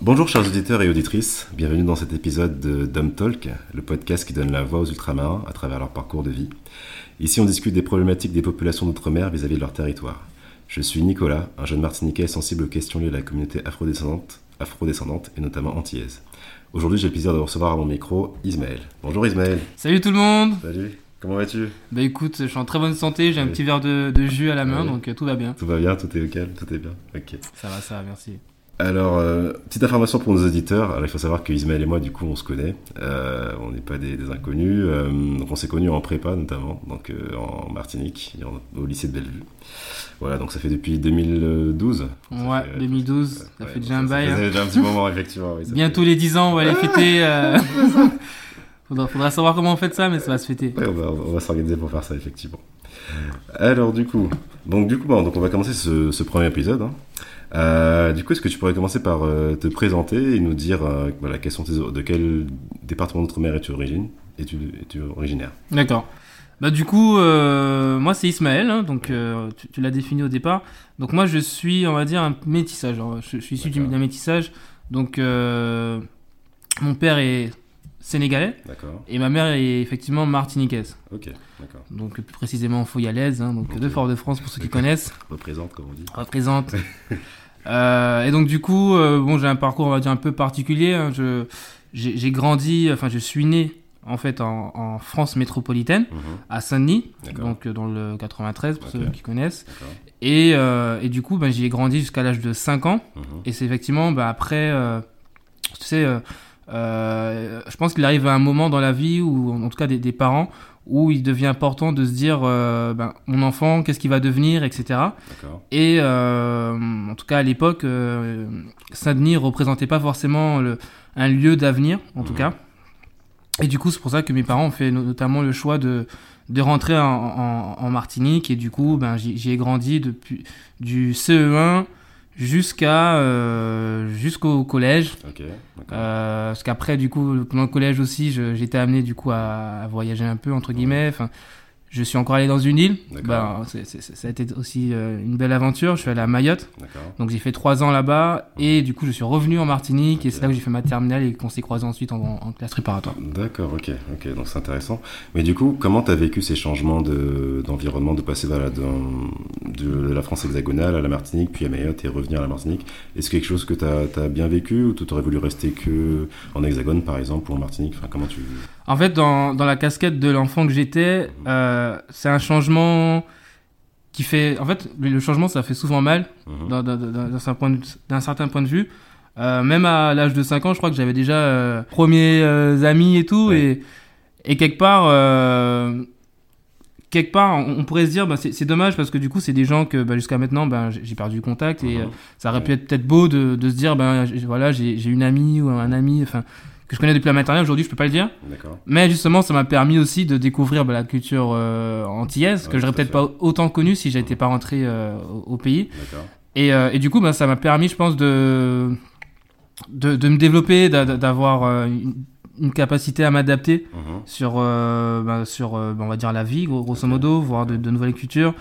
Bonjour chers auditeurs et auditrices, bienvenue dans cet épisode de Dumb Talk, le podcast qui donne la voix aux ultramarins à travers leur parcours de vie. Ici on discute des problématiques des populations d'outre-mer vis-à-vis de leur territoire. Je suis Nicolas, un jeune martiniquais sensible aux questions liées à la communauté afrodescendante, afrodescendante et notamment antillaise. Aujourd'hui j'ai le plaisir de recevoir à mon micro Ismaël. Bonjour Ismaël. Salut tout le monde Salut. Comment vas-tu? Bah écoute, je suis en très bonne santé, j'ai un petit verre de, de jus à la main, donc euh, tout va bien. Tout va bien, tout est au calme, tout est bien. Ok. Ça va, ça va, merci. Alors, euh, petite information pour nos auditeurs. Alors, il faut savoir que Ismaël et moi, du coup, on se connaît. Euh, on n'est pas des, des inconnus. Euh, donc, on s'est connus en prépa, notamment, donc en Martinique, en- au lycée de Bellevue. Voilà, donc ça fait depuis 2012. Ça Ouais, fait- 2012, ça ouais, fait déjà un bail. Ça hein. fait déjà un petit moment, effectivement. oui, Bientôt fait- les 10 ans, on va les fêter. faudra, faudra savoir comment on fait ça, mais ça va se fêter. Ouais, on va, s'organiser pour faire ça, effectivement. Alors, du coup, donc, du coup, bon, donc on va commencer ce, ce premier épisode. hein. Euh, du coup, est-ce que tu pourrais commencer par euh, te présenter et nous dire euh, voilà, quels sont tes, de quel département d'outre-mer es-tu origine, es-tu originaire? D'accord. Bah du coup, moi c'est Ismaël, hein, donc tu, tu l'as défini au départ. Donc moi je suis, on va dire, un métissage. hein. Je, je suis issu d'un métissage. Donc mon père est sénégalais D'accord. et ma mère est effectivement martiniquaise. Ok, d'accord. donc plus précisément Foyalaise, hein, donc de Fort-de-France pour ceux qui connaissent, Représente, comme on dit. représente. Euh, et donc du coup, euh, bon, j'ai un parcours on va dire un peu particulier. hein. Je j'ai j'ai grandi, enfin je suis né en fait en, en France métropolitaine Mhm, à Saint-Denis, D'accord. donc euh, dans le 93 pour ceux qui connaissent. Et, euh, et du coup, ben, j'y ai grandi jusqu'à l'âge de 5 ans. Mhm, Et c'est effectivement ben, après, tu sais, je pense qu'il arrive à un moment dans la vie, ou en tout cas des, des parents, où il devient important de se dire, euh, ben, mon enfant, qu'est-ce qu'il va devenir, etc. Et euh, en tout cas à l'époque, euh, Saint-Denis représentait pas forcément le- un lieu d'avenir, en tout Mhm. cas. Et du coup, c'est pour ça que mes parents ont fait no- notamment le choix de, de rentrer en, en- en Martinique. Et du coup, ben, j'y j'y ai grandi depuis du CE1 jusqu'à euh, jusqu'au collège. Euh, parce qu'après, du coup, pendant le collège aussi, j'étais amené du coup à, à voyager un peu entre guillemets. Enfin, je suis encore allé dans une île. Ben, c'est- ça a été aussi euh, une belle aventure. Je suis allé à Mayotte, donc j'ai fait trois ans là-bas. Et du coup, je suis revenu en Martinique. Et c'est là où j'ai fait ma terminale et qu'on s'est croisés ensuite en, en classe préparatoire. D'accord, ok, ok, donc c'est intéressant. Mais du coup, comment tu as vécu ces changements de, d'environnement, de passer de la France hexagonale à la Martinique, puis à Mayotte et revenir à la Martinique? Est-ce quelque chose que tu as, bien vécu ou tu aurais voulu rester que en hexagone par exemple ou en Martinique? Enfin, comment tu... En fait, dans, dans la casquette de l'enfant que j'étais, euh, c'est un changement qui fait. En fait, le changement, ça fait souvent mal Mhm. d'un- d'un- certain point de- vue. Euh, même à l'âge de 5 ans, je crois que j'avais déjà euh, premiers amis et tout. Ouais. Et, et quelque part, quelque part, on, on pourrait se dire, bah, c'est dommage parce que du coup, c'est des gens que bah, jusqu'à maintenant, bah, j'ai perdu contact et Mhm. ça aurait pu être peut-être beau de, de se dire, j- voilà, j'ai j'ai une amie ou un ami, enfin que je connais depuis la maternelle. Aujourd'hui, je peux pas le dire. Mais justement, ça m'a permis aussi de découvrir bah, la culture euh, antillaise, Ouais, que j'aurais peut-être pas autant connue si j'étais pas rentré euh, au, au pays. Et, euh, et du coup, bah, ça m'a permis, je pense, de, de, de me développer, d'a- d'avoir euh, une, une capacité à m'adapter Mhm. sur, bah, sur bah, on va dire, la vie, gros- grosso modo, voir de, de nouvelles cultures.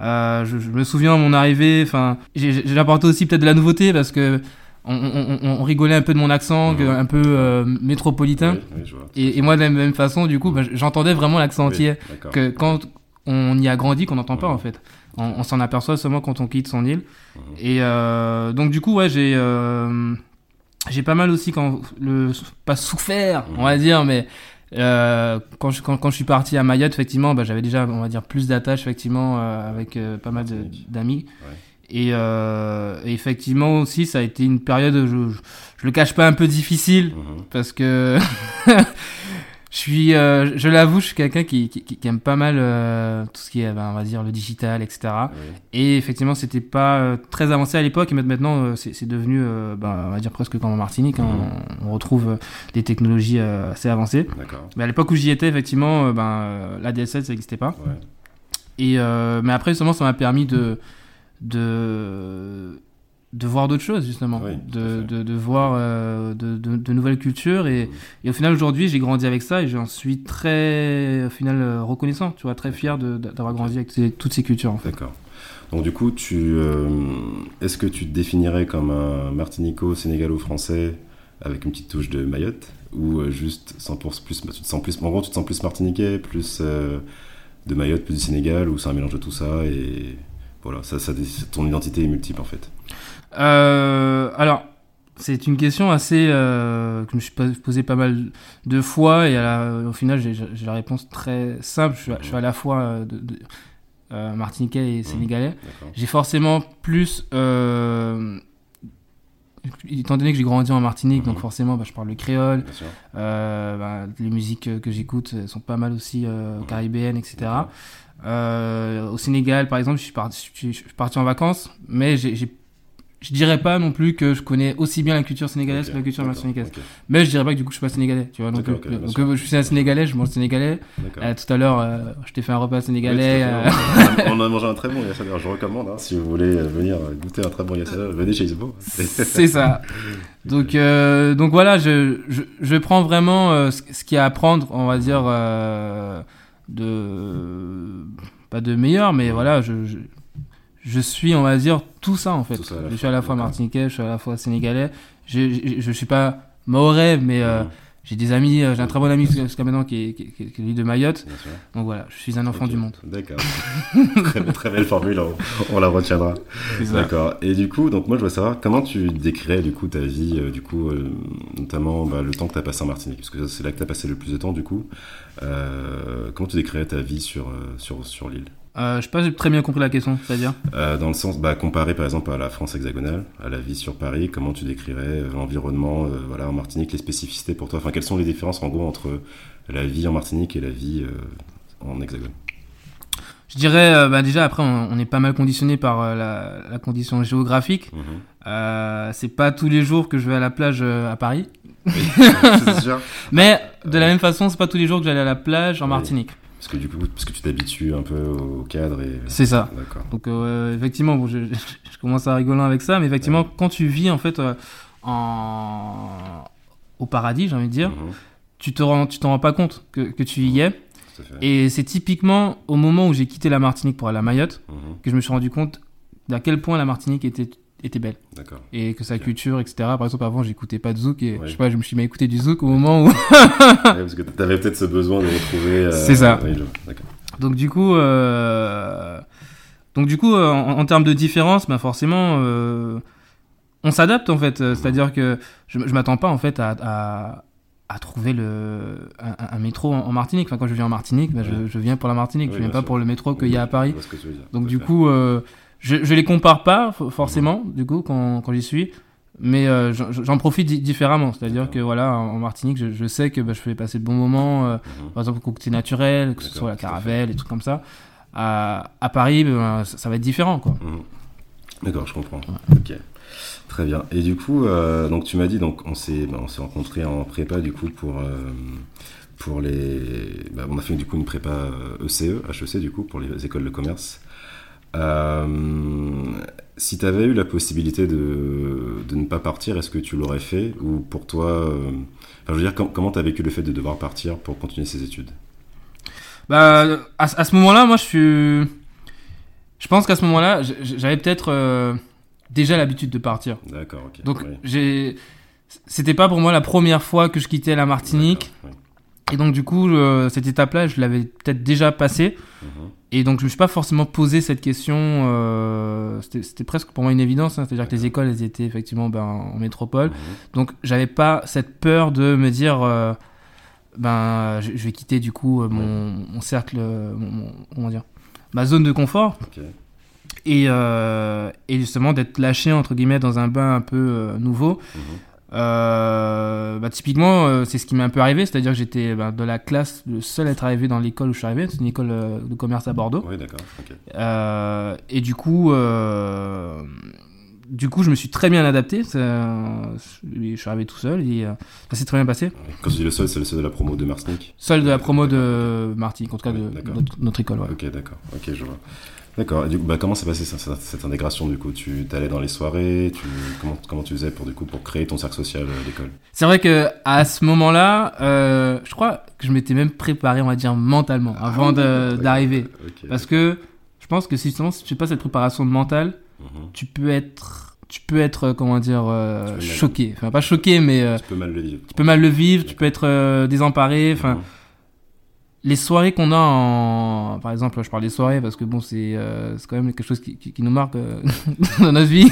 Euh, je, je me souviens à mon arrivée, enfin, j'ai apporté aussi peut-être de la nouveauté parce que on, on, on- on rigolait un peu de mon accent, Mhm. un peu euh, métropolitain. Oui, oui. Et, et moi, de la même façon, du coup, bah, j'entendais vraiment l'accent Oui, d'accord. Que quand on y a grandi, qu'on n'entend pas, Mhm. en fait. On, on s'en aperçoit seulement quand on quitte son île. Mhm. Et euh, donc, du coup, ouais, j'ai euh, j'ai pas mal aussi, quand le, pas souffert, on va dire, mais euh, quand, je, quand, quand je suis parti à Mayotte, effectivement, bah, j'avais déjà, on va dire, plus d'attaches, effectivement, euh, avec euh, pas mal d'amis. Ouais. Et, euh, et effectivement aussi, ça a été une période, je, je, je le cache pas, un peu difficile Mhm. parce que je suis, euh, je l'avoue, je suis quelqu'un qui, qui, qui aime pas mal euh, tout ce qui est, ben, on va dire, le digital, etc. Oui. Et effectivement, c'était pas très avancé à l'époque, et maintenant, c'est devenu, ben, on va dire presque comme en Martinique. hein, on, on retrouve des technologies assez avancées. Mais à l'époque où j'y étais, effectivement, ben, la DSL, ça n'existait pas. Ouais. Et mais après, justement, ça m'a permis de de de voir d'autres choses justement, Oui, de, de, de voir euh, de, de, nouvelles cultures et, Mhm. et au final aujourd'hui j'ai grandi avec ça et j'en suis très au final euh, reconnaissant, tu vois, très fier de- d'avoir grandi avec ces- toutes ces cultures en fait. D'accord. Donc du coup, tu, euh, est-ce que tu te définirais comme un Martinico, Sénégalo-Français avec une petite touche de Mayotte ou euh, juste 100% plus, tu te sens plus, en gros, tu te sens plus Martiniquais, plus de Mayotte, plus du Sénégal, ou c'est un mélange de tout ça et voilà, ça, ça, ton identité est multiple en fait. alors, c'est une question assez que je me suis posé pas mal de fois et au final j'ai la réponse très simple. Je suis, à la fois de euh, martiniquais et mmh, sénégalais. j'ai forcément plus euh, étant donné que j'ai grandi en Martinique, donc mmh. forcément, bah, je parle le créole. Euh, bah, les musiques que j'écoute sont pas mal aussi caribéennes, etc. au Sénégal, par exemple, je suis, parti, je suis parti en vacances, mais j'ai je dirais pas non plus que je connais aussi bien la culture sénégalaise que la culture martiniquaise. Mais je dirais pas que du coup je suis pas sénégalais, tu vois. Donc, euh, donc euh, je suis un sénégalais, je mange sénégalais. Euh, tout à l'heure, je t'ai fait un repas sénégalais. on a mangé un très bon yassader, je recommande. Hein, si vous voulez venir goûter un très bon yassader, venez chez Isabo. C'est ça. Donc, donc voilà, je, je, je prends vraiment ce, qu'il y a à prendre, on va dire, de. Pas de meilleur, mais voilà, je je suis, on va dire, tout ça en fait. je suis à la fois martiniquais, je suis à la fois sénégalais. Je, je, je suis pas maorais, mais euh, j'ai des amis, euh, j'ai un très bon ami jusqu'à maintenant qui est, qui, qui, est de Mayotte. Donc voilà, je suis un enfant du monde. D'accord. très, très, belle formule, on, la retiendra. D'accord. Et du coup, donc moi je veux savoir comment tu décrirais du coup ta vie, euh, du coup, notamment bah, le temps que tu as passé en Martinique, parce que c'est là que tu as passé le plus de temps du coup. comment tu décrirais ta vie sur, sur, sur l'île? Euh, je sais pas, j'ai très bien compris la question, c'est-à-dire euh, Dans le sens, bah, comparer par exemple à la France hexagonale, à la vie sur Paris, comment tu décrirais euh, l'environnement euh, voilà, en Martinique, les spécificités pour toi? Enfin, quelles sont les différences en gros entre la vie en Martinique et la vie en hexagone? Je dirais, bah déjà après, on, est pas mal conditionné par la, la, condition géographique. Mhm. c'est pas tous les jours que je vais à la plage à Paris. sûr. Mais de la même façon, c'est pas tous les jours que j'allais à la plage en Martinique. Parce que du coup, parce que tu t'habitues un peu au cadre et. C'est ça. D'accord. Donc euh, effectivement, bon, je, je, commence à rigoler avec ça, mais effectivement, quand tu vis en fait euh, en au paradis, j'ai envie de dire, mhm. tu te rends, tu t'en rends pas compte que, que tu y es. Et c'est typiquement au moment où j'ai quitté la Martinique pour aller à Mayotte mhm. que je me suis rendu compte d'à quel point la Martinique était était belle. D'accord. Et que sa culture, etc. Par exemple, avant, j'écoutais pas de zouk et je sais pas, je me suis mis à écouter du zouk au moment où. parce que t'avais peut-être ce besoin de retrouver. Euh, c'est ça. Donc du coup, euh... donc du coup, euh, en, termes de différence, ben forcément, euh... on s'adapte en fait. C'est-à-dire que je, je m'attends pas en fait à, à, à trouver le un, métro en, Martinique. Enfin, quand je viens en Martinique, ben, je, je, viens pour la Martinique. je viens pas pour le métro qu'il y a à Paris. Donc du coup. Euh, je, je les compare pas forcément, du coup, quand, quand j'y suis, mais euh, j'en profite différemment. C'est-à-dire que voilà, en Martinique, je, je sais que bah, je fais passer de bons moments, euh, mhm. par exemple, côté naturel, que ce soit la caravelle, et trucs comme ça. À, à Paris, ben, ça, va être différent, quoi. Mhm. D'accord, je comprends. Ok. Très bien. Et du coup, euh, donc tu m'as dit, donc on s'est, ben, on s'est rencontrés en prépa du coup pour pour les, ben, on a fait du coup une prépa ECE, HEC du coup pour les écoles de commerce. Euh, si tu avais eu la possibilité de, de ne pas partir, est-ce que tu l'aurais fait Ou pour toi, euh, enfin, je veux dire, comment tu as vécu le fait de devoir partir pour continuer ses études? Bah, à, à ce moment-là, moi, je suis. Je pense qu'à ce moment-là, j'avais peut-être euh, déjà l'habitude de partir. D'accord, ok. Donc, j'ai. C'était pas pour moi la première fois que je quittais la Martinique. Et donc, du coup, cette étape-là, je l'avais peut-être déjà passée. Mhm. Et donc, je me suis pas forcément posé cette question. Euh, C'était presque pour moi une évidence. Hein, C'est-à-dire que les écoles, elles étaient effectivement ben, en métropole. Mhm. Donc, j'avais pas cette peur de me dire, euh, ben, je, vais quitter du coup euh, mon, mon cercle, euh, mon, comment dire, ma zone de confort. Et, euh, et, justement d'être lâché entre guillemets dans un bain un peu euh, nouveau. Euh, bah, typiquement, euh, c'est ce qui m'est un peu arrivé, c'est-à-dire que j'étais bah, de la classe le seul à être arrivé dans l'école où je suis arrivé, c'est une école euh, de commerce à Bordeaux. Oui, d'accord. Euh, et du coup, du coup, je me suis très bien adapté. je suis arrivé tout seul et ça s'est très bien passé. Quand tu dis le seul, c'est le seul de la promo de Martinique Seul de la promo de Martinique, en tout cas de notre, notre, école. Ouais. Ok, d'accord. Ok, je vois. D'accord. Du coup, bah, comment s'est passée cette, cette, intégration du coup? Tu allais dans les soirées tu, comment, comment tu faisais pour du coup pour créer ton cercle social à l'école C'est vrai que à ce moment-là, euh, je crois que je m'étais même préparé, on va dire mentalement, ah avant d'arriver, parce que pense que si, justement, si tu fais pas cette préparation mentale, Mhm. tu peux être, tu peux être, euh, comment dire, euh, choqué. Enfin, pas choqué, mais euh, Tu peux mal le vivre. tu peux mal le vivre, tu peux être euh, désemparé. Enfin, Mhm. Les soirées qu'on a en, par exemple, je parle des soirées parce que bon, c'est, euh, quand même quelque chose qui, qui, qui nous marque euh, dans notre vie.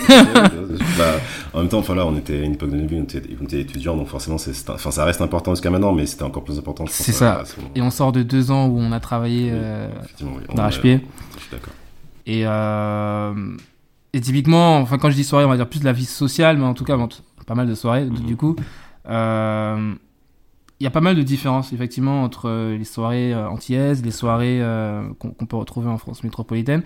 Bah, en même temps, enfin là, on était à une époque de notre vie, on était, on était étudiants, donc forcément, enfin, ça reste important jusqu'à maintenant, mais c'était encore plus important. C'est ça. Et on sort de deux ans où on a travaillé euh, oui. D'arrache-pied. est- Je suis d'accord. Et, euh, et typiquement, enfin, quand je dis soirée, on va dire plus de la vie sociale, mais en tout cas, bon, pas mal de soirées, du- Mhm. du coup. euh, Il y a pas mal de différences, effectivement, entre euh, les soirées euh, antillaises, les soirées euh, qu'on peut retrouver en France métropolitaine.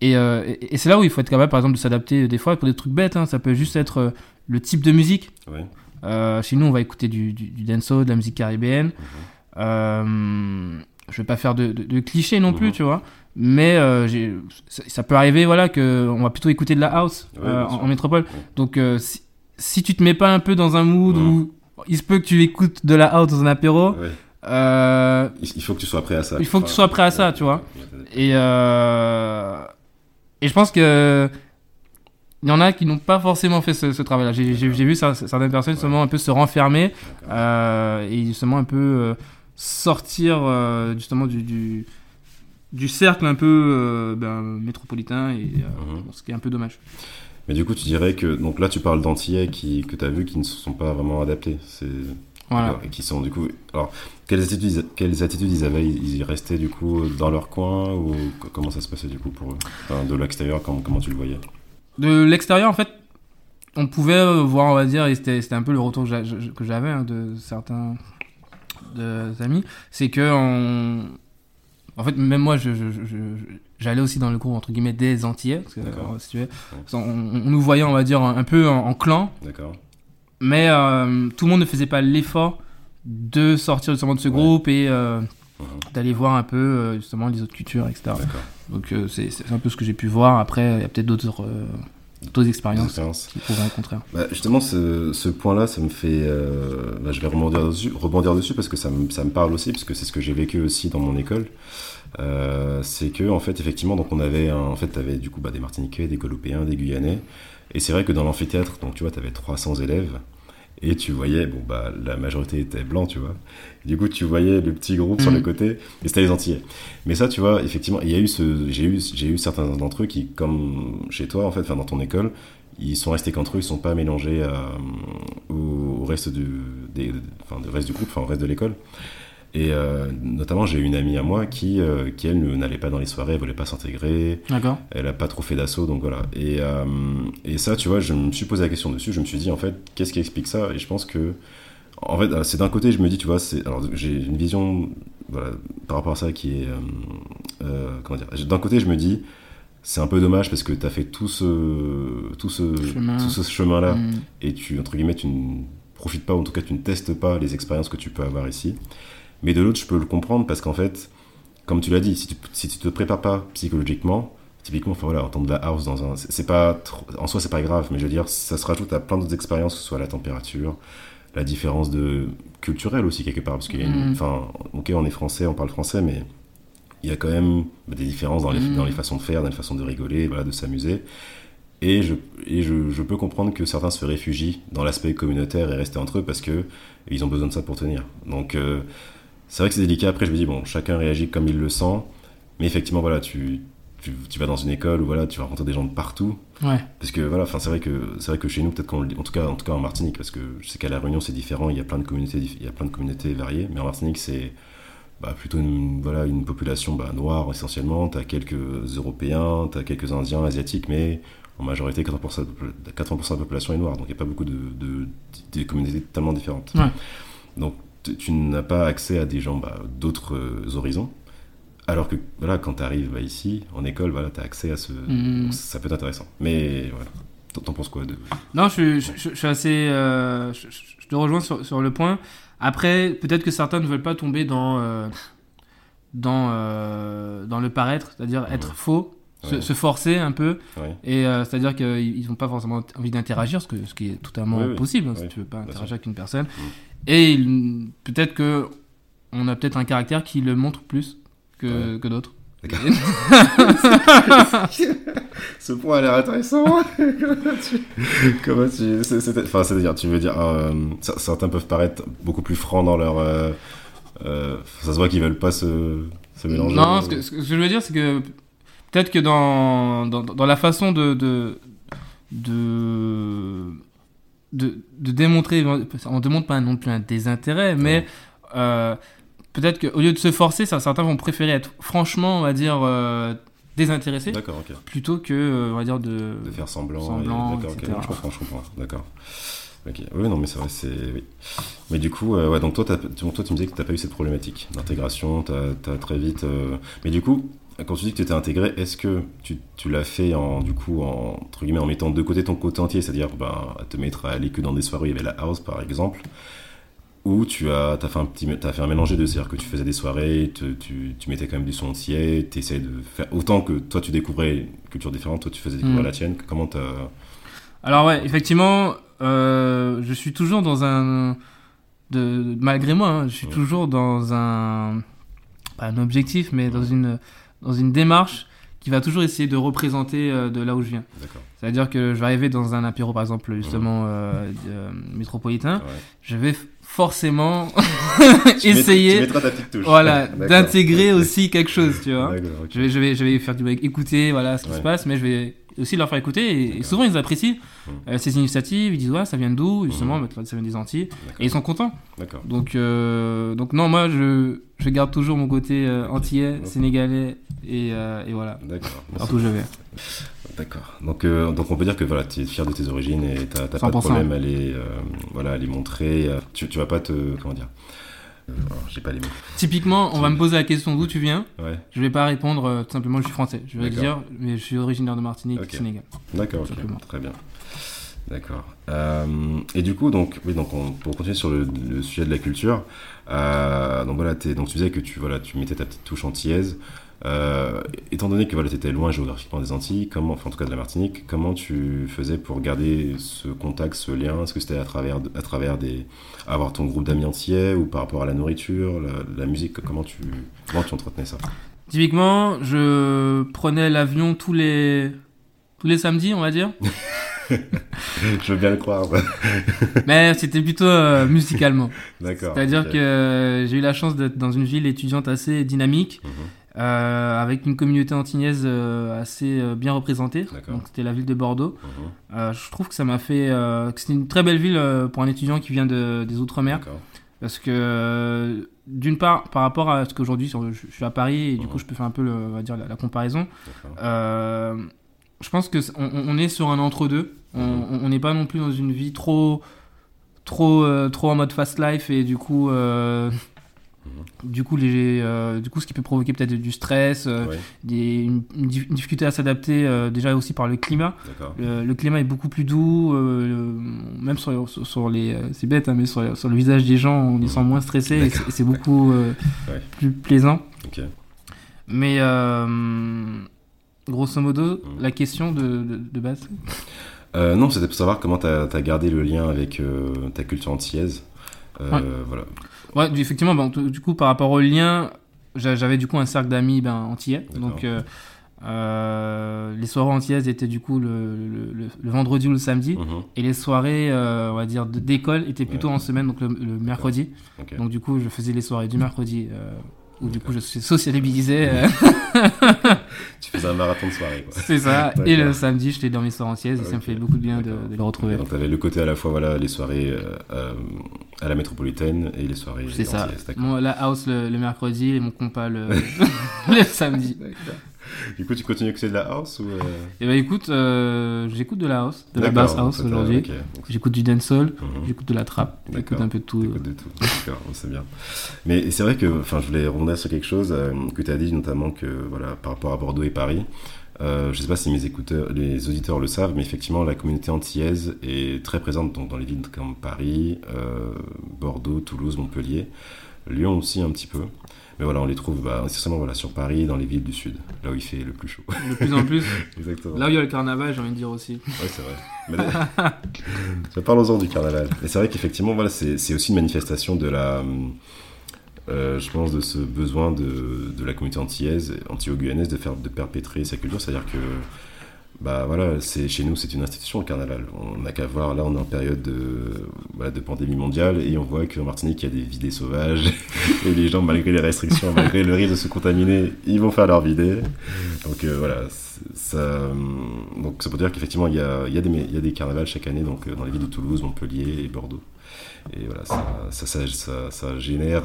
Et, et, et c'est là où il faut être capable, par exemple, de s'adapter des fois pour des trucs bêtes. hein. Ça peut juste être le type de musique. Euh, chez nous, on va écouter du, du, du dancehall, de la musique caribéenne. Mhm. Euh, je vais pas faire de, de, de clichés non plus, Mhm. tu vois. Mais euh, ça, ça peut arriver, voilà, que on va plutôt écouter de la house en, métropole. Donc, si, si tu te mets pas un peu dans un mood Mhm. où il se peut que tu écoutes de la house dans un apéro, Ouais. euh, Il faut que tu sois prêt à ça. Il faut que tu sois prêt à ça, tu vois. Ouais. et euh, et je pense que il y en a qui n'ont pas forcément fait ce, ce travail-là. J'ai vu cer- certaines personnes justement un peu se renfermer euh, et justement un peu sortir justement du, du, du cercle un peu ben, métropolitain et Mhm. ce qui est un peu dommage. Mais du coup, tu dirais que donc là, tu parles d'antillais qui que tu as vu qui ne se sont pas vraiment adaptés. C'est Voilà. et qui sont du coup. Alors, quelles attitudes, ils- quelles attitudes ils avaient? Ils restaient du coup dans leur coin ou co- comment ça se passait du coup pour eux? Enfin, De l'extérieur, comment, comment tu le voyais? De l'extérieur, en fait, on pouvait euh, voir, on va dire, et c'était un peu le retour que j'avais hein, de certains de, amis, c'est que on... En fait, même moi, je, je- je- je- j'allais aussi dans le groupe, entre guillemets, des Antillais, parce que, euh, si tu veux, on, on nous voyait, on va dire, un, un peu en, en clan, D'accord. mais euh, tout le monde ne faisait pas l'effort de sortir justement de ce groupe et euh, Mhm. d'aller voir un peu, justement, les autres cultures, etc. Donc, c'est c'est un peu ce que j'ai pu voir. Après, il y a peut-être d'autres d'autres expériences Expérience. qui prouvent le contraire. Bah, justement, ce, ce point-là, ça me fait. euh, bah, je vais rebondir dessus, rebondir dessus parce que ça me, ça me parle aussi, parce que c'est ce que j'ai vécu aussi dans mon école. Euh, c'est que, en fait, effectivement, donc on avait. un- en fait, tu avais du coup bah, des Martiniquais, des Guadeloupéens, des Guyanais. Et c'est vrai que dans l'amphithéâtre, donc tu vois, tu avais 300 élèves. Et tu voyais, bon, bah, la majorité était blanc, tu vois. Du coup, tu voyais le petit groupe sur Mhm. les côtés, et c'était les Antillais. Mais ça, tu vois, effectivement, il y a eu ce, j'ai eu, j'ai eu certains d'entre eux qui, comme chez toi, en fait, enfin, dans ton école, ils sont restés qu'entre eux, ils sont pas mélangés euh, au, au reste du, des, enfin, du reste du groupe, enfin, au reste de l'école. Et euh, notamment, j'ai une amie à moi qui, euh, qui elle, n'allait pas dans les soirées, elle voulait pas s'intégrer, D'accord elle a pas trop fait d'assaut, donc voilà. Et, euh, et ça, tu vois, je me suis posé la question dessus, je me suis dit, en fait, qu'est-ce qui explique ça? Et je pense que, en fait, c'est d'un côté, je me dis, tu vois, alors j'ai une vision, voilà, par rapport à ça qui est, comment dire, d'un côté, je me dis, c'est un peu dommage parce que tu as fait tout ce, tout ce, Chemin. tout ce chemin-là Mm. et tu, entre guillemets, tu ne profites pas, ou en tout cas, tu ne testes pas les expériences que tu peux avoir ici. Mais de l'autre, je peux le comprendre parce qu'en fait, comme tu l'as dit, si tu, si tu te prépares pas psychologiquement, typiquement, enfin voilà, entendre de la house dans un, c'est pas trop- en soi, c'est pas grave, mais je veux dire, ça se rajoute à plein d'autres expériences, que ce soit la température, la différence de culturelle aussi quelque part, parce qu'il y a une, Mhm. enfin, ok, on est français, on parle français, mais il y a quand même des différences dans les, Mhm. dans les façons de faire, dans les façons de rigoler, voilà, de s'amuser. Et, je, et je, je peux comprendre que certains se réfugient dans l'aspect communautaire et rester entre eux parce que ils ont besoin de ça pour tenir. Donc euh, c'est vrai que c'est délicat. Après, je me dis, bon, chacun réagit comme il le sent. Mais effectivement, voilà, tu, tu, tu vas dans une école où voilà, tu vas rencontrer des gens de partout. Ouais. Parce que voilà, c'est vrai que c'est vrai que chez nous, peut-être qu'on le dit- en tout cas, en tout cas en Martinique, parce que je sais qu'à la Réunion c'est différent. Il y a plein de communautés, il y a plein de communautés variées. Mais en Martinique, c'est bah, plutôt une, voilà, une population bah, noire essentiellement. Tu as quelques Européens, tu as quelques Indiens, Asiatiques, mais en majorité, 80%, de, 80 de la population est noire. Donc il n'y a pas beaucoup de, de, communautés tellement différentes. Ouais. Donc tu, n'as pas accès à des gens bah, d'autres euh, horizons. Alors que voilà, quand tu arrives ici, en école, voilà, tu as accès à ce. Donc ça peut être intéressant. Mais voilà. T'en- penses quoi de... Non, je, suis- je, je suis assez. euh, je, te rejoins sur, sur le point. Après, peut-être que certains ne veulent pas tomber dans, euh, dans, euh, dans le paraître, c'est-à-dire être faux, se, forcer un peu. Et euh, c'est-à-dire qu'ils n'ont pas forcément envie d'interagir, ce, que, ce qui est totalement possible, hein, si tu veux pas interagir avec une personne. Mm. Et peut-être que on a peut-être un caractère qui le montre plus que, que d'autres. Ce point a l'air intéressant. comment tu, enfin, c'est-à-dire, tu veux dire, euh, cer- certains peuvent paraître beaucoup plus francs dans leur, euh, euh, ça se voit qu'ils veulent pas se, se mélanger. Non, ce que, ce que je veux dire, c'est que peut-être que dans, dans, dans la façon de, de, de, de, de démontrer, on démontre pas non plus un désintérêt, mais euh, peut-être qu'au lieu de se forcer, certains vont préférer être franchement, on va dire, euh, désintéressés, plutôt que, euh, on va dire, de... De faire semblant. d'accord, je comprends, je comprends. D'accord. Ok. Oui, non, mais c'est vrai, c'est. Oui. Mais du coup, euh, ouais, donc toi, tu- toi, tu me disais que tu n'as pas eu cette problématique d'intégration, tu as, très vite. euh, Mais du coup, quand tu dis que tu étais intégré, est-ce que tu, tu l'as fait en, du coup, en, entre guillemets, en mettant de côté ton côté entier, c'est-à-dire ben, à te mettre à aller que dans des soirées il y avait la house, par exemple ou tu as, as, fait un petit, as fait un mélange des deux, c'est-à-dire que tu faisais des soirées, te- tu, tu mettais quand même du son entier, tu essayais de faire. Autant que toi tu découvrais une culture différente, toi tu faisais découvrir Mm. la tienne, comment t'as. Alors ouais, effectivement, euh, je suis toujours dans un... De, malgré moi, hein, je suis Ouais. toujours dans un... Pas un objectif, mais dans une, dans une démarche qui va toujours essayer de représenter euh, de là où je viens. C'est-à-dire que je vais arriver dans un apéro, par exemple, justement, euh, euh, métropolitain, Ouais. je vais forcément essayer voilà, d'intégrer aussi quelque chose, tu vois. Je vais, je vais, je vais faire du écouter, voilà ce qui Ouais. se passe, mais je vais aussi leur faire écouter. Et, souvent, ils apprécient Mm. euh, ces initiatives. Ils disent, ouais, ça vient d'où? Justement, Mm. bah, ça vient des Antilles. Et ils sont contents. D'accord. Donc, euh, donc non, moi, je, je garde toujours mon côté euh, antillais, sénégalais, et, et voilà. D'accord. Partout où je vais. D'accord. Donc, euh, donc on peut dire que voilà, tu es fier de tes origines et t'as t'as pas de 100%. problème à les, euh, voilà, à les montrer. Tu, tu vas pas te. Comment dire J'ai pas les mots. Typiquement, on va me poser la question d'où tu viens. Ouais. Je vais pas répondre euh, tout simplement, je suis français. Je vais dire, mais je suis originaire de Martinique. Sénégal. D'accord, ok. Simplement. Très bien. D'accord. Euh, et du coup, donc, oui, donc on- pour continuer sur le, le sujet de la culture, euh, donc voilà, donc tu disais que tu, voilà, tu mettais ta petite touche antillaise. Euh, étant donné que voilà, tu étais loin géographiquement des Antilles, comment, enfin en tout cas de la Martinique, comment tu faisais pour garder ce contact, ce lien? Est-ce que c'était à travers, à travers des, avoir ton groupe d'amis antillais ou par rapport à la nourriture, la, la musique? Comment tu, comment tu entretenais ça? Typiquement, je prenais l'avion tous les tous les samedis, on va dire. Je veux bien le croire. Mais c'était plutôt euh, musicalement. D'accord. C'est-à-dire que euh, j'ai eu la chance d'être dans une ville étudiante assez dynamique, Mhm. Euh, avec une communauté antillaise euh, assez euh, bien représentée. Donc c'était la ville de Bordeaux. Mhm. Euh, je trouve que ça m'a fait, que c'était une très belle ville pour un étudiant qui vient de, des outre-mer, parce que d'une part, par rapport à ce qu'aujourd'hui je, je suis à Paris et du Mhm. coup je peux faire un peu le, on va dire la, la comparaison. Je pense que on, on est sur un entre-deux. On- Mhm. On n'est pas non plus dans une vie trop, trop, trop en mode fast life et du coup, Mhm. du coup, les, euh, du coup, ce qui peut provoquer peut-être du stress, euh, Ouais, des, une, une dif- une difficulté à s'adapter euh, déjà aussi par le climat. Le, le climat est beaucoup plus doux, même sur, sur, sur les, c'est bête, hein, mais sur, sur le visage des gens, on y sent moins stressé et c'est- beaucoup Ouais. plus plaisant. Mais grosso modo, Mhm. la question de, de, de base. Non, c'était pour savoir comment tu as, gardé le lien avec ta culture antillaise. Euh, Ouais. Voilà. Ouais, effectivement, bon, t- du coup, par rapport au lien, j'a- j'avais du coup un cercle d'amis ben, antillais. Donc, euh, euh, les soirées antillaises étaient du coup le, le, le- le vendredi ou le samedi. Mhm. Et les soirées, euh, on va dire, d'école étaient plutôt Ouais. en semaine, donc le, mercredi. Donc, du coup, je faisais les soirées du mercredi, euh, où du coup, je suis socialisé. Tu faisais un marathon de soirée. Quoi. c'est ça. Et le samedi, j'étais dans mes soirées antillaises et ça me fait beaucoup de bien de, les retrouver. Donc tu avais le côté à la fois voilà, les soirées euh, euh, à la métropolitaine et les soirées C'est ça. Moi, la house le, le mercredi et mon compas le, le samedi. Du coup, tu continues que c'est de la house ou euh, Et bah écoute, euh, j'écoute de la house, de la bass house aujourd'hui. J'écoute du dancehall, mhm. j'écoute de la trap, j'écoute un peu de tout. T'écoutes de tout. D'accord, c'est bien. Mais c'est vrai que, enfin, je voulais rebondir sur quelque chose euh, que tu as dit, notamment que, voilà, par rapport à Bordeaux et Paris. Euh, je sais pas si mes écouteurs, les auditeurs le savent, mais effectivement, la communauté antillaise est très présente donc, dans les villes comme Paris, euh, Bordeaux, Toulouse, Montpellier, Lyon aussi un petit peu. Mais voilà, on les trouve bah, essentiellement voilà, sur Paris, dans les villes du sud, là où il fait le plus chaud. De plus en plus. Exactement. Là où il y a le carnaval, j'ai envie de dire aussi. Ouais, c'est vrai. Mais Parlons-en du carnaval. Et c'est vrai qu'effectivement, voilà, c'est c'est aussi une manifestation de la, euh, je pense, de ce besoin de, de la communauté antillaise, anti-guyanaise, de, faire, de perpétrer sa culture. C'est-à-dire que, bah voilà, c'est, chez nous, c'est une institution, le carnaval. On n'a qu'à voir, là, on est en période de, voilà, de pandémie mondiale, et on voit qu'en Martinique, il y a des vidées sauvages, et les gens, malgré les restrictions, malgré le risque de se contaminer, ils vont faire leur vidée. Donc euh, voilà, ça, donc ça peut dire qu'effectivement, il y a, y, a y a des carnavals chaque année donc, dans les villes de Toulouse, Montpellier et Bordeaux. Et voilà, ça, ça, ça, ça génère.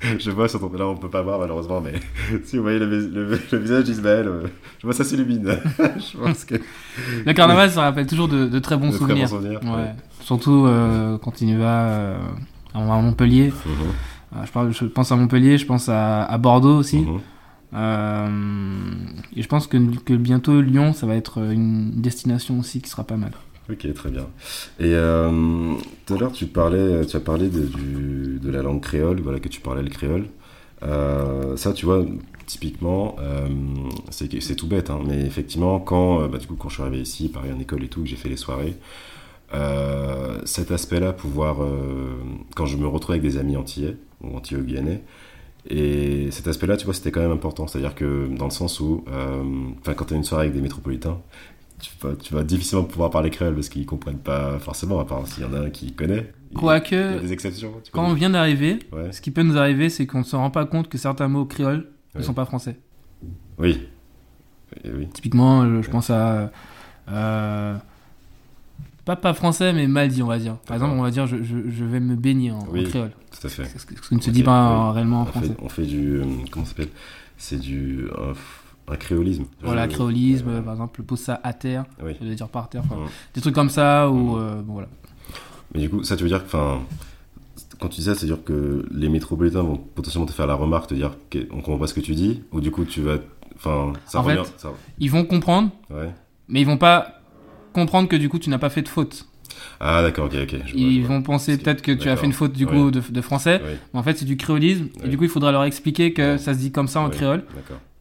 je vois sur ton. Là, on peut pas voir malheureusement, mais si vous voyez le, le, le visage d'Ismaël, euh, je vois ça s'illumine. je pense que. Le carnaval, ça rappelle toujours de, de très bons De très souvenirs. bons souvenirs, Ouais. ouais. Surtout euh, quand il y va euh, à Montpellier. Mhm, je, parle, je pense à Montpellier, je pense à, à Bordeaux aussi. mhm. Et je pense que, que bientôt Lyon, ça va être une destination aussi qui sera pas mal. Ok, très bien. Et euh, tout à l'heure, tu parlais, tu as parlé de, la langue créole, voilà, que tu parlais le créole. Euh, ça, tu vois, typiquement, euh, c'est tout bête, hein, mais effectivement, quand, bah, du coup, quand je suis arrivé ici, pareil en école et tout, que j'ai fait les soirées, cet aspect-là, pouvoir, quand je me retrouvais avec des amis antillais ou antillais-guyanais, et cet aspect-là, tu vois, c'était quand même important. C'est-à-dire que dans le sens où, enfin, quand tu as une soirée avec des métropolitains, tu vas, tu vas difficilement pouvoir parler créole parce qu'ils comprennent pas forcément, à part s'il y en a un qui connaît. Il y a Quoique, des exceptions. tu quand on vient d'arriver, Ouais. ce qui peut nous arriver, c'est qu'on ne se rend pas compte que certains mots créoles ne sont pas français. Oui. Typiquement, je, je pense à. euh, pas, pas français, mais mal dit, on va dire. Par exemple, on va dire je, je, je vais me baigner en, créole. Tout à fait. Ce qui ne se dit pas réellement en On fait, français. on fait du. euh, Comment ça s'appelle? C'est du. Un, un créolisme. Voilà, Je- créolisme, euh, par exemple, pose ça à terre, Oui. je veux dire par terre, Mhm. des trucs comme ça, ou Mhm. euh, bon, voilà. Mais du coup, ça, tu veux dire que. Enfin, quand tu dis ça, c'est-à-dire que les métropolitains vont potentiellement te faire la remarque, te dire qu'on comprend pas ce que tu dis, ou du coup, tu vas. Enfin, ça En revient. fait- ça- Ils vont comprendre, Ouais. mais ils vont pas comprendre que du coup tu n'as pas fait de faute. Ah, d'accord, ok, ok. je Ils vois. vont penser peut-être que tu as d'accord. fait une faute du coup de, de français, mais en fait c'est du créolisme, et du coup il faudra leur expliquer que ça se dit comme ça en créole.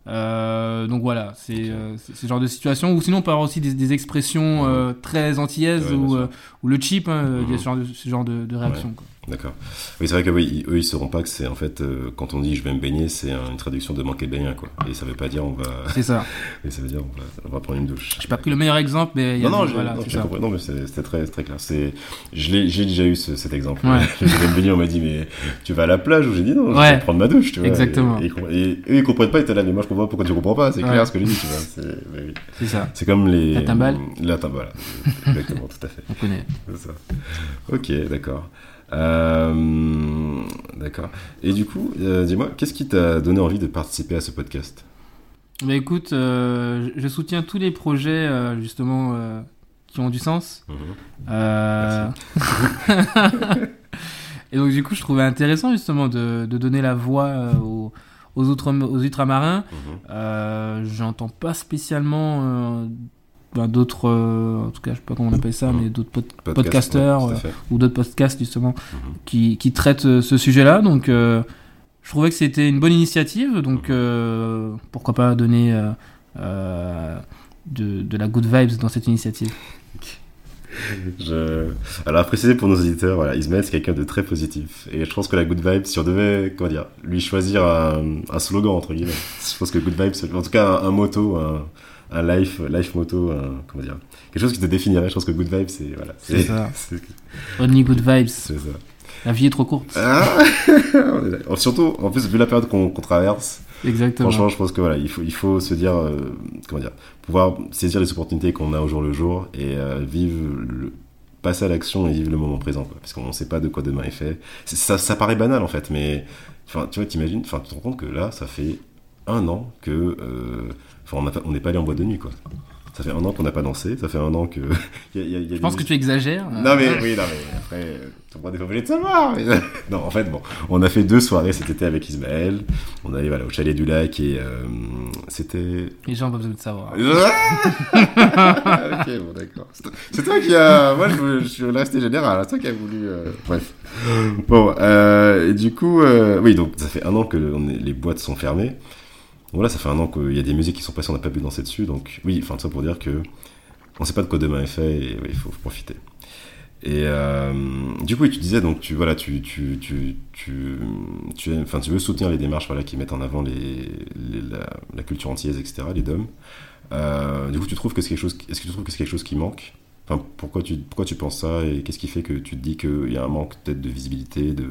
Euh, donc voilà, c'est euh, c'est ce genre de situation. Ou sinon, on peut avoir aussi des, des expressions euh, très antillaises Ouais, ou, euh, ou le cheap, hein, il y a Mhm. ce genre de, ce genre de, de réaction. quoi. D'accord. Oui, c'est vrai que oui, eux, ils sauront pas que c'est en fait, euh, quand on dit je vais me baigner, c'est un- une traduction de manquer de baigner, quoi. Et ça veut pas dire on va. C'est ça. Et ça veut dire on va, on va prendre une douche. J'ai pas pris le meilleur exemple, mais il y a Non, non, j'ai voilà, non, j'ai ça. Non, mais c'était très, très clair. C'est, j'ai déjà eu ce- cet exemple. Ouais. je vais me baigner, on m'a dit, mais tu vas à la plage ou j'ai dit non, je vais prendre ma douche, tu vois. Exactement. Et, eux, ils comprennent pas, ils étaient là, mais moi je comprends pas pourquoi tu comprends pas, c'est Ouais. clair ce que je dis, tu vois. C'est, mais oui. C'est ça, C'est comme les. La timbale. La timbale. Exactement, tout à fait. on connaît. C'est ça. Ok, d'accord. Euh, d'accord. Et du coup, euh, dis-moi, qu'est-ce qui t'a donné envie de participer à ce podcast? Mais écoute, euh, je soutiens tous les projets euh, justement euh, qui ont du sens. Mhm. Et donc du coup, je trouvais intéressant justement de, de donner la voix aux, aux, outre, aux ultramarins. Euh, J'entends pas spécialement ben, d'autres, euh, en tout cas, je sais pas comment on appelle ça, Mhm. mais d'autres pod- Podcast, ouais, fait. ou d'autres podcasts justement Mhm. qui, qui traitent euh, ce sujet-là. Donc, euh, je trouvais que c'était une bonne initiative. Donc, euh, pourquoi pas donner euh, euh, de, de la good vibes dans cette initiative. Je... Alors, à préciser pour nos auditeurs, voilà, Ismaël, c'est quelqu'un de très positif. Et je pense que la Good Vibe, si on devait, comment dire, lui choisir un, un slogan, entre guillemets, je pense que Good Vibe, en tout cas, un, un motto, un, un life, life motto, un- comment dire, quelque chose qui te définirait, je pense que Good Vibe, c'est, voilà, C'est ça. Only good vibes. c'est ça. La vie est trop courte. Ah. Surtout, en plus, vu la période qu'on traverse, Exactement. Franchement, je pense que voilà, il faut, il faut se dire, euh, comment dire, pouvoir saisir les opportunités qu'on a au jour le jour et euh, vivre, le, passer à l'action et vivre le moment présent, quoi, parce qu'on ne sait pas de quoi demain est fait. Ça, ça paraît banal en fait, mais enfin, tu vois, t'imagines, enfin, tu te rends compte que là, ça fait un an que, euh, enfin, on n'est pas allé en boîte de nuit, quoi. Ça fait un an qu'on n'a pas dansé, ça fait un an que. y a- il y a- il y a je pense que tu exagères. non mais oui, non mais après, euh, tout le monde est pas obligé de savoir. mais- non, en fait, bon, on a fait deux soirées cet été avec Ismaël. On allait voilà, au chalet du lac et euh, c'était. Les gens ont pas besoin de savoir. ok, bon d'accord. C'est toi- qui a. Moi, je, je suis resté général. C'est toi qui a voulu. euh, Bref. Bon, euh, et du coup, euh, oui, donc ça fait un an que on est- les boîtes sont fermées. Voilà, ça fait un an qu'il y a des musiques qui sont passées, on n'a pas pu danser dessus. Donc oui, enfin tout ça pour dire que on sait pas de quoi demain est fait et il faut profiter. Et euh, du coup, tu disais donc tu voilà, tu tu tu tu enfin, tu veux soutenir les démarches voilà qui mettent en avant les, la, culture antillaise etc. Les DOM. Euh, du coup, tu trouves que c'est quelque chose, est-ce que tu trouves que c'est quelque chose qui manque? Enfin, pourquoi tu pourquoi tu penses ça et qu'est-ce qui fait que tu te dis qu'il y a un manque peut-être de visibilité de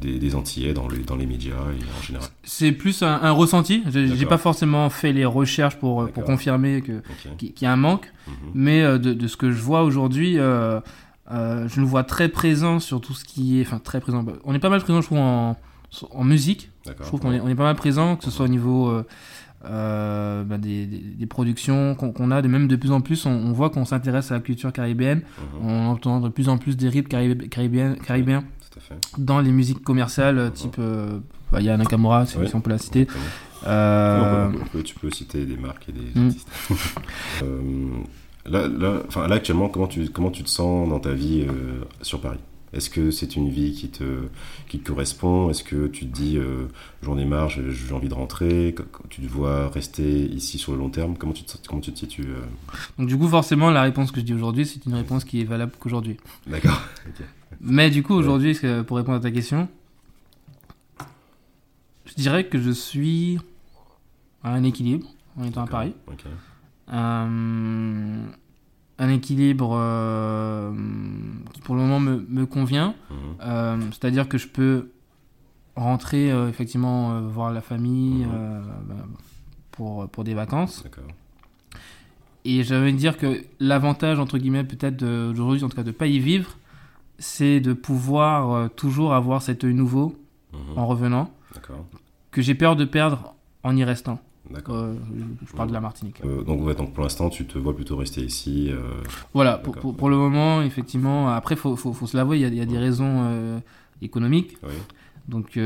des, des, Antillais dans les, dans les médias et en général C'est plus un, un ressenti. J'ai pas forcément fait les recherches pour, pour confirmer qu'il okay. y a un manque, mm -hmm. mais euh, de, de, ce que je vois aujourd'hui, euh, euh, je le vois très présent sur tout ce qui est. Enfin, très présent. On est pas mal présent, je trouve, en, en musique. Je trouve qu'on est, on est pas mal présent, que ce soit au niveau. Euh, bah des, des, des, productions qu'on qu a, de même de plus en plus, on, on voit qu'on s'intéresse à la culture caribéenne. Mm -hmm. On entend de plus en plus des rythmes carib caribéens, caribéens dans les musiques commerciales, type. Euh, bah, il y a Nakamura, si, on peut la citer. Euh... On peut, tu peux citer des marques et des mm. artistes. euh, là, là, là, actuellement, comment tu, comment tu te sens dans ta vie euh, sur Paris? Est-ce que c'est une vie qui te, qui te correspond? Est-ce que tu te dis euh, j'en ai marre, j'ai envie de rentrer? Tu te vois rester ici sur le long terme? Comment tu te, comment tu te situes euh... Donc du coup forcément la réponse que je dis aujourd'hui c'est une réponse qui est valable qu'aujourd'hui. D'accord. okay. Mais du coup aujourd'hui pour répondre à ta question, je dirais que je suis à un équilibre en étant à Paris. Okay. Euh, un équilibre euh, qui pour le moment me, me convient. Mmh. Euh, C'est-à-dire que je peux rentrer euh, effectivement voir la famille mmh. bah, pour, pour des vacances. Et j'avais dire que l'avantage, entre guillemets, peut-être d'aujourd'hui, en tout cas de ne pas y vivre, c'est de pouvoir toujours avoir cet œil nouveau mmh. en revenant, que j'ai peur de perdre en y restant. D'accord. Euh, je parle de la Martinique. Euh, donc, ouais, donc pour l'instant, tu te vois plutôt rester ici. Euh... Voilà, pour, pour, pour, le moment, effectivement. Après, il faut, faut, faut, se l'avouer, il y a, y a des raisons économiques. Oui. Donc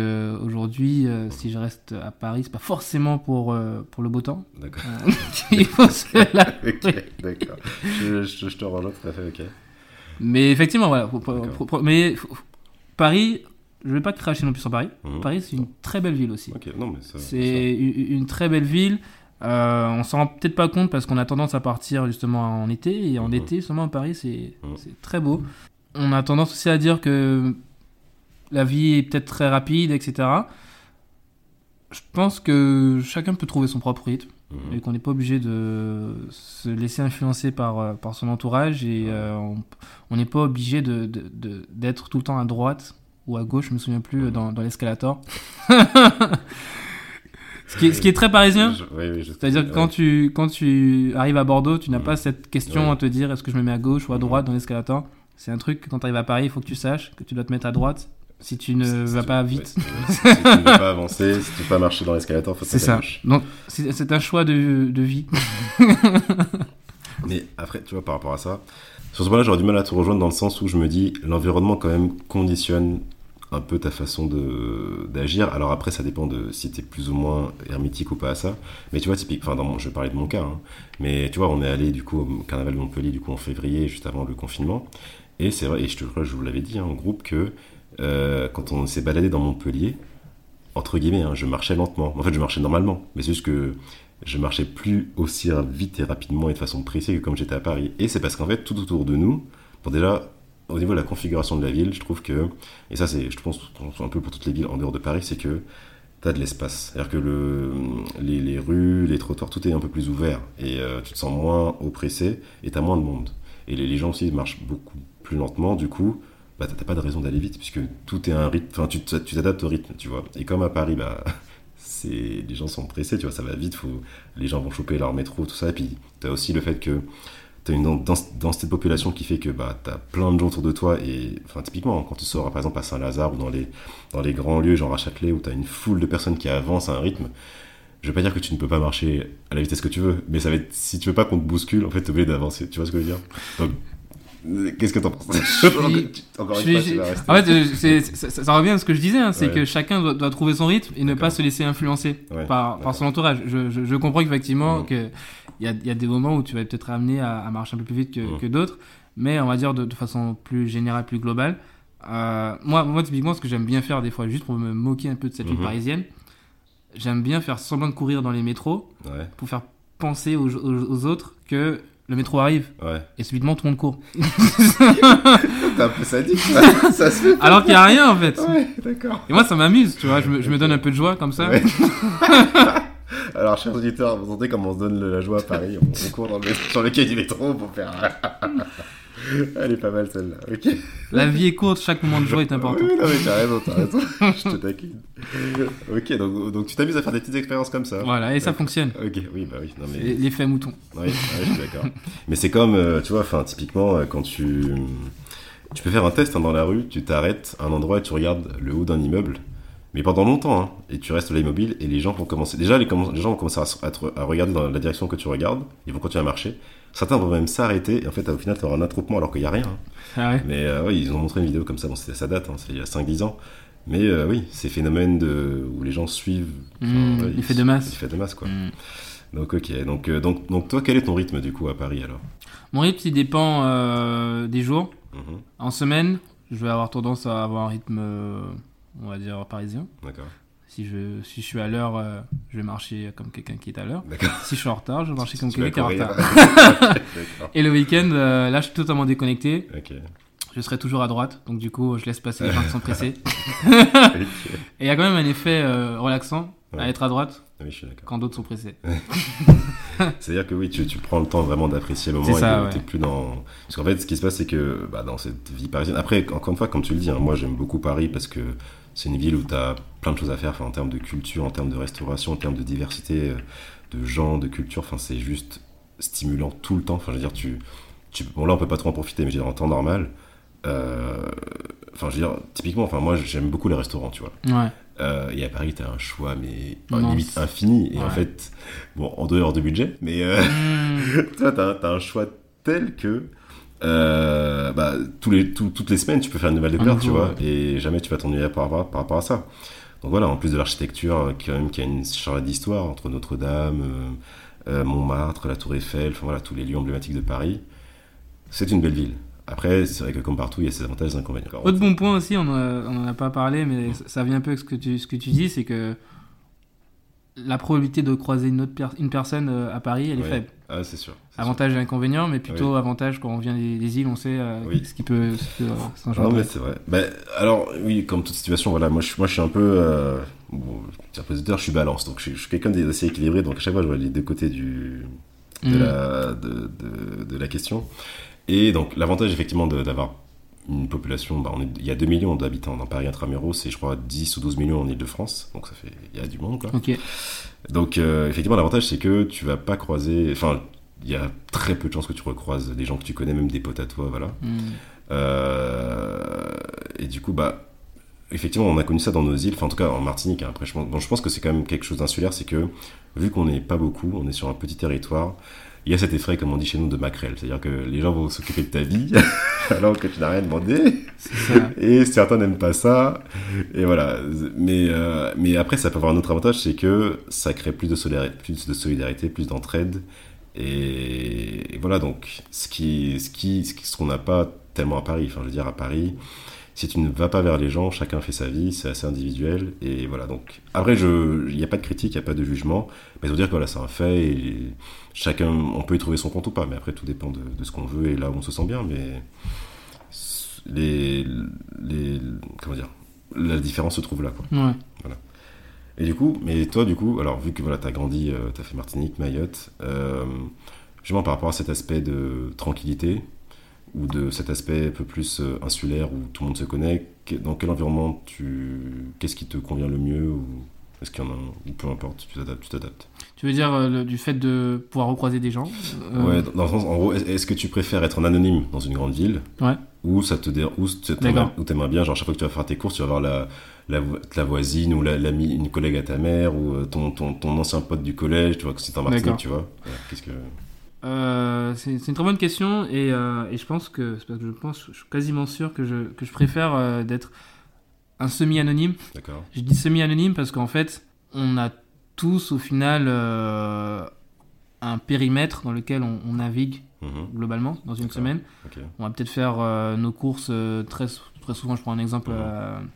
aujourd'hui, si je reste à Paris, c'est pas forcément pour, pour le beau temps. D'accord. il faut se l'avouer. D'accord. Je, je, je, te rejoins tout à fait, ok. Mais effectivement, voilà. mais Paris, je vais pas cracher non plus sur Paris. Mhm. Paris, c'est une très belle ville aussi. Okay. C'est une, très belle ville. Euh, on s'en rend peut-être pas compte parce qu'on a tendance à partir justement en été. Et en Mhm. été, seulement à Paris, c'est c'est très beau. On a tendance aussi à dire que la vie est peut-être très rapide, etc. Je pense que chacun peut trouver son propre rythme Mhm. et qu'on n'est pas obligé de se laisser influencer par, euh, par son entourage et euh, on- n'est pas obligé de- de- de- d'être tout le temps à droite ou à gauche, je me souviens plus, dans, dans l'escalator. ce, qui est, ce qui est très parisien. Oui, oui, C'est-à-dire que quand tu, quand tu arrives à Bordeaux, tu n'as pas cette question à te dire est-ce que je me mets à gauche ou à droite dans l'escalator? C'est un truc que quand tu arrives à Paris, il faut que tu saches que tu dois te mettre à droite si tu ne Si- vas pas vite. si tu veux- si tu ne veux pas avancer, si tu veux pas marcher dans l'escalator, faut C'est ça. Donc c'est c'est un choix de, de vie. Mais après, tu vois, par rapport à ça, sur ce point-là, j'aurais du mal à te rejoindre dans le sens où je me dis, l'environnement quand même conditionne un peu ta façon d'agir. Alors après, ça dépend de si t'es plus ou moins hermétique ou pas à ça. Mais tu vois, typique, enfin, dans mon, je vais parler de mon cas, hein. mais tu vois, on est allé du coup au carnaval de Montpellier, du coup en février, juste avant le confinement. Et c'est vrai, et je te crois, je vous l'avais dit hein, en groupe que euh, quand on s'est baladé dans Montpellier, entre guillemets, hein, je marchais lentement. En fait, je marchais normalement, mais c'est juste que je marchais plus aussi vite et rapidement et de façon pressée que comme j'étais à Paris. Et c'est parce qu'en fait, tout autour de nous, bon déjà, au niveau de la configuration de la ville, je trouve que, et ça c'est, je pense, un peu pour toutes les villes en dehors de Paris, c'est que tu as de l'espace. C'est-à-dire que le, les, rues, les trottoirs, tout est un peu plus ouvert et euh, tu te sens moins oppressé et tu as moins de monde. Et les, les, gens aussi marchent beaucoup plus lentement, du coup, bah, t'as pas de raison d'aller vite puisque tout est un rythme, enfin tu t'adaptes au rythme, tu vois. Et comme à Paris, bah les gens sont pressés, tu vois, ça va vite, les gens vont choper leur métro, tout ça. Et puis t'as aussi le fait que t'as une densité de population qui fait que bah t'as plein de gens autour de toi et enfin typiquement quand tu sors par exemple à Saint-Lazare ou dans les dans les grands lieux genre à Châtelet où t'as une foule de personnes qui avancent à un rythme. Je veux pas dire que tu ne peux pas marcher à la vitesse que tu veux, mais ça va être si tu veux pas qu'on te bouscule, en fait t'es obligé d'avancer. Tu vois ce que je veux dire? Qu'est-ce que t'en penses Encore une fois. En fait, euh, ça, ça, revient à ce que je disais, hein, c'est ouais. que chacun doit, doit, trouver son rythme et ne pas se laisser influencer ouais, par, par son entourage. Je, je, je comprends effectivement mmh. qu'il y a, y a des moments où tu vas peut-être amené à, à, marcher un peu plus vite que, mmh. que d'autres, mais on va dire de, de, façon plus générale, plus globale. Euh, moi, moi, typiquement, ce que j'aime bien faire des fois, juste pour me moquer un peu de cette mmh. ville parisienne, j'aime bien faire semblant de courir dans les métros ouais. pour faire penser aux, aux, aux autres que le métro arrive Ouais. et subitement tout le monde court. T'es un peu sadique, ça, ça se fait. Alors qu'il y a rien en fait. Ouais, d'accord. Et moi ça m'amuse, tu vois, je me, je me donne un peu de joie comme ça. Ouais. Alors, chers auditeurs, vous entendez comment on se donne la joie à Paris? On, on court dans le, sur le quai du métro pour faire. Elle est pas mal celle-là, ok La vie est courte, chaque moment de joie est important. Oui, non, mais t'as raison, t'as raison. Je te taquine. Ok, donc, donc tu t'amuses à faire des petites expériences comme ça. Voilà, et ça fonctionne. Ok, oui, bah oui. Mais... L'effet mouton. Oui, ouais, je suis d'accord. Mais c'est comme, euh, tu vois, enfin, typiquement, euh, quand tu. Tu peux faire un test hein, dans la rue, tu t'arrêtes à un endroit et tu regardes le haut d'un immeuble, mais pendant longtemps, hein, et tu restes là immobile, et les gens vont commencer. Déjà, les, gens vont commencer à, à te- à regarder dans la direction que tu regardes, ils vont continuer à marcher. Certains vont même s'arrêter, et en fait, au final, tu auras un attroupement alors qu'il n'y a rien. hein. Ah ouais. Mais euh, oui, ils ont montré une vidéo comme ça, bon, c'était- ça date, hein, c'est il y a 5-10 ans. Mais euh, oui, ces phénomènes de, où les gens suivent. Mmh, ouais, l'effet ils- de masse. L'effet de masse, quoi. Mm. Donc, ok. Donc, euh, donc, donc, toi, quel est ton rythme, du coup, à Paris, alors? Mon rythme, il dépend euh, des jours. Mhm, En semaine, je vais avoir tendance à avoir un rythme, on va dire, parisien. D'accord. Si je, si je suis à l'heure, euh, je vais marcher comme quelqu'un qui est à l'heure. Si je suis en retard, je vais marcher comme quelqu'un qui est en retard. Et le week-end, euh, là, je suis totalement déconnecté. Je serai toujours à droite. Donc, du coup, je laisse passer les gens qui sont pressés. Et il y a quand même un effet euh, relaxant à être à droite Ah Oui, je suis d'accord. quand d'autres sont pressés. C'est-à-dire que oui, tu, tu prends le temps vraiment d'apprécier le moment ça, et ouais. t'es plus dans. Parce qu'en fait, ce qui se passe, c'est que bah, dans cette vie parisienne. Après, encore une fois, comme tu le dis, hein, moi j'aime beaucoup Paris parce que c'est une ville où tu as plein de choses à faire enfin, en termes de culture, en termes de restauration, en termes de diversité euh, de gens, de culture. Enfin, c'est juste stimulant tout le temps. Enfin, je veux dire, tu. tu... Bon, là, on peut pas trop en profiter, mais je veux dire, en temps normal. euh, Enfin, je veux dire, typiquement, enfin, moi j'aime beaucoup les restaurants, tu vois. Ouais. Euh, et à Paris, t'as un choix, mais Non, limite infini. Et en fait, bon, en dehors de budget, mais euh, Mm. toi, t'as, t'as un choix tel que euh, bah, tous les, tout- toutes les semaines, tu peux faire une nouvelle découverte, tu vois, et jamais tu vas t'ennuyer par, rapport- par rapport à ça. Donc voilà, en plus de l'architecture, euh, quand même, qui a une charge d'histoire entre Notre-Dame, euh, Montmartre, la Tour Eiffel, enfin voilà, tous les lieux emblématiques de Paris, c'est une belle ville. Après, c'est vrai que comme partout, il y a ses avantages et ses inconvénients. Autre bon point aussi, on n'en a pas parlé, mais ça- ça vient un peu avec ce que tu, ce que tu dis, c'est que la probabilité de croiser une, autre per- une personne à Paris, elle est Ouais. faible. Ah, c'est sûr. et inconvénient, mais plutôt avantage quand on vient des, des îles, on sait euh, Oui. ce qui peut, ce euh, Non, mais c'est vrai. Ben, alors, oui, comme toute situation, voilà, moi, je, moi, je suis un peu. Euh, bon, je suis balance. Donc, je, suis- je suis quelqu'un d'assez équilibré. Donc, à chaque fois, je vois les deux côtés du, de, Mm. la, de, de, de la question. Et donc, l'avantage, effectivement, d'avoir une population. bah, on est, il y a 2 millions d'habitants dans Paris intramuros, c'est, je crois, 10 ou 12 millions en Ile-de-France. Donc, ça fait. Il y a du monde, quoi. Donc, euh, effectivement, l'avantage, c'est que tu vas pas croiser. Enfin, il y a très peu de chances que tu recroises des gens que tu connais, même des potes à toi, voilà. Mm. Euh, et du coup, bah, effectivement, on a connu ça dans nos îles, enfin en tout cas en Martinique. hein. Après, je pense, bon, je pense que c'est quand même quelque chose d'insulaire, c'est que vu qu'on n'est pas beaucoup, on est sur un petit territoire, il y a cet effet, comme on dit chez nous, de maquerelle. C'est-à-dire que les gens vont s'occuper de ta vie alors que tu n'as rien demandé. Ça. Et certains n'aiment pas ça. Et voilà. Mais, euh, mais après, ça peut avoir un autre avantage, c'est que ça crée plus de solidarité, plus, de solidarité, plus d'entraide. Et, et voilà, donc, ce qui, ce qui- ce qu'on n'a pas tellement à Paris. Enfin, je veux dire, à Paris, si tu ne vas pas vers les gens, chacun fait sa vie, c'est assez individuel. Et voilà, donc, après, il n'y a pas de critique, il n'y a pas de jugement. Mais veut dire que voilà, c'est un fait et chacun, on peut y trouver son compte ou pas. Mais après, tout dépend de, de ce qu'on veut et là où on se sent bien. Mais les, les comment dire la différence se trouve là quoi. Ouais. et du coup mais toi du coup alors vu que voilà t'as grandi euh, t'as fait Martinique Mayotte euh, justement par rapport à cet aspect de tranquillité ou de cet aspect un peu plus euh, insulaire où tout le monde se connaît dans quel environnement tu qu'est-ce qui te convient le mieux ou est-ce qu'il y en a un ou peu importe tu t'adaptes tu veux dire euh, le- du fait de pouvoir recroiser des gens euh, ouais dans, dans le sens en gros est- est-ce que tu préfères être en anonyme dans une grande ville Ouais. ou ça te dé- ou t'aimerais bien genre chaque fois que tu vas faire tes courses tu vas voir la la, vo- la voisine ou la, une collègue à ta mère ou euh, ton, ton, ton ancien pote du collège tu vois que c'est en Martinique tu vois. Qu'est-ce que Euh, c'est une très bonne question et, euh, et je pense que c'est parce que je pense je suis quasiment sûr que je, que je préfère euh, d'être un semi-anonyme. d'accord Je dis semi-anonyme parce qu'en fait, on a tous au final un périmètre dans lequel on, on navigue Mhm. globalement dans une semaine. On va peut-être faire nos courses très, très souvent. Je prends un exemple Mhm.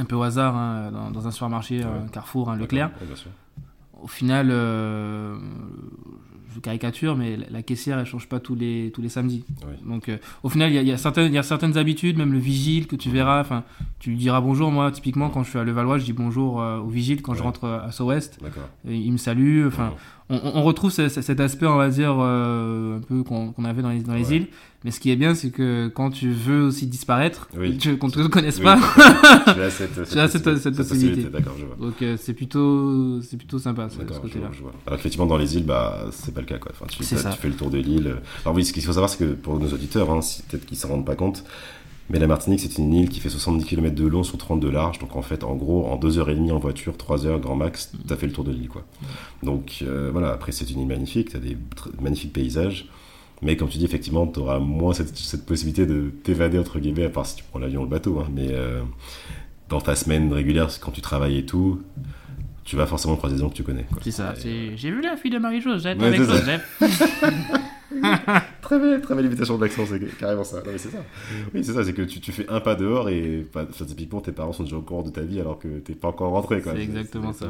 un peu au hasard hein, dans, dans un supermarché, Ouais. un Carrefour, un Leclerc. D'accord. Ouais, bien sûr au final, je caricature, mais la, la caissière, elle change pas tous les, tous les samedis. Oui. Donc, euh, au final, il y a, il y, a certaines- y a certaines habitudes, même le vigile que tu verras. Enfin, tu lui diras bonjour. Moi, typiquement, quand je suis à Levallois, je dis bonjour euh, au vigile quand je rentre à Sowest. Il me salue. Enfin, on, on- retrouve ce- ce- cet aspect, on va dire, euh, un peu qu'on qu'on avait dans les, dans les Ouais. îles. Mais ce qui est bien, c'est que quand tu veux aussi disparaître, Oui. tu- qu'on te connaisse Oui. pas, tu as cette, Tu as cette- cette possibilité. D'accord, je vois. donc euh, c'est plutôt, c'est plutôt sympa ce, côté-là. Alors qu'effectivement, dans les îles, bah, c'est pas le cas, quoi. Enfin, tu, tu fais le tour de l'île. Alors oui, ce qu'il faut savoir, c'est que pour nos auditeurs, hein, si peut-être qu'ils s'en rendent pas compte, mais la Martinique, c'est une île qui fait 70 km de long sur 30 de large. Donc en fait, en gros, en 2h30 en voiture, 3h grand max, t'as fait le tour de l'île, quoi. Donc euh, voilà, après, c'est une île magnifique, t'as des magnifiques paysages. Mais comme tu dis, effectivement, tu auras moins cette, cette possibilité de t'évader, entre guillemets, à part si tu prends l'avion ou le bateau. hein. Mais euh, dans ta semaine régulière, quand tu travailles et tout, tu vas forcément croiser des gens que tu connais. C'est ça. J'ai vu la fille de Marie-Joseph Ouais, avec. Joseph. Très belle, très belle imitation de l'accent, c'est carrément ça. Non, mais c'est ça. Oui, c'est ça, c'est que tu, tu fais un pas dehors et enfin, typiquement tes parents sont déjà au courant de ta vie alors que t'es pas encore rentré. quoi. C'est exactement ça.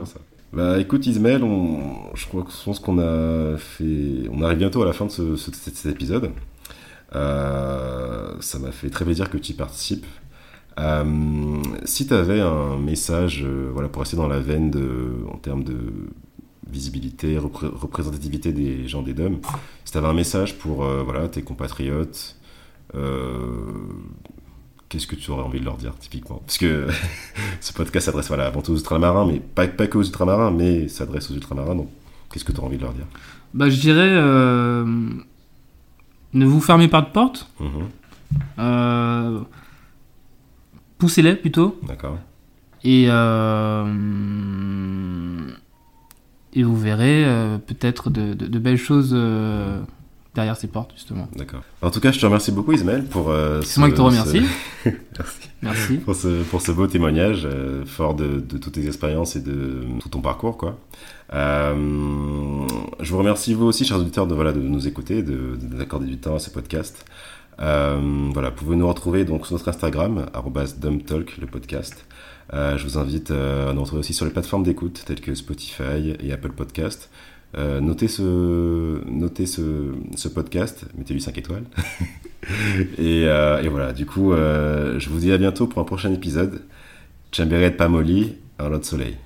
Bah écoute Ismaël, on, je crois que je pense qu'on a fait, on arrive bientôt à la fin de ce, ce- cet, cet épisode. Euh, ça m'a fait très plaisir que tu y participes. Euh, si tu avais un message, euh, voilà, pour rester dans la veine de, en termes de visibilité, repré- représentativité des gens des DOM, si tu avais un message pour euh, voilà, tes compatriotes, euh, qu'est-ce que tu aurais envie de leur dire typiquement? Parce que ce podcast s'adresse voilà, avant tout aux ultramarins, mais pas, pas que aux ultramarins, mais s'adresse aux ultramarins, donc qu'est-ce que tu aurais envie de leur dire? Bah, je dirais, euh, ne vous fermez pas de porte. Mhm, Poussez-les plutôt. D'accord. Et, euh, et vous verrez euh, peut-être de, de- de belles choses euh, derrière ces portes, justement. D'accord. En tout cas, je te remercie beaucoup, Ismaël, pour. euh, C'est moi qui te remercie. ce- Merci. Merci. Pour ce, pour ce beau témoignage, euh, fort de, de toutes tes expériences et de tout ton parcours, quoi. Je vous remercie vous aussi, chers auditeurs, de, voilà, de nous écouter, de, de nous accorder du temps à ce podcast. Voilà, vous pouvez nous retrouver donc sur notre Instagram, @dumbtalk le podcast. Euh, je vous invite euh, à nous retrouver aussi sur les plateformes d'écoute telles que Spotify et Apple Podcast. Euh, notez ce, notez ce, ce podcast, mettez-lui 5 étoiles. et, voilà, du coup, je vous dis à bientôt pour un prochain épisode. Chamberet Pamoli, un lot de soleil.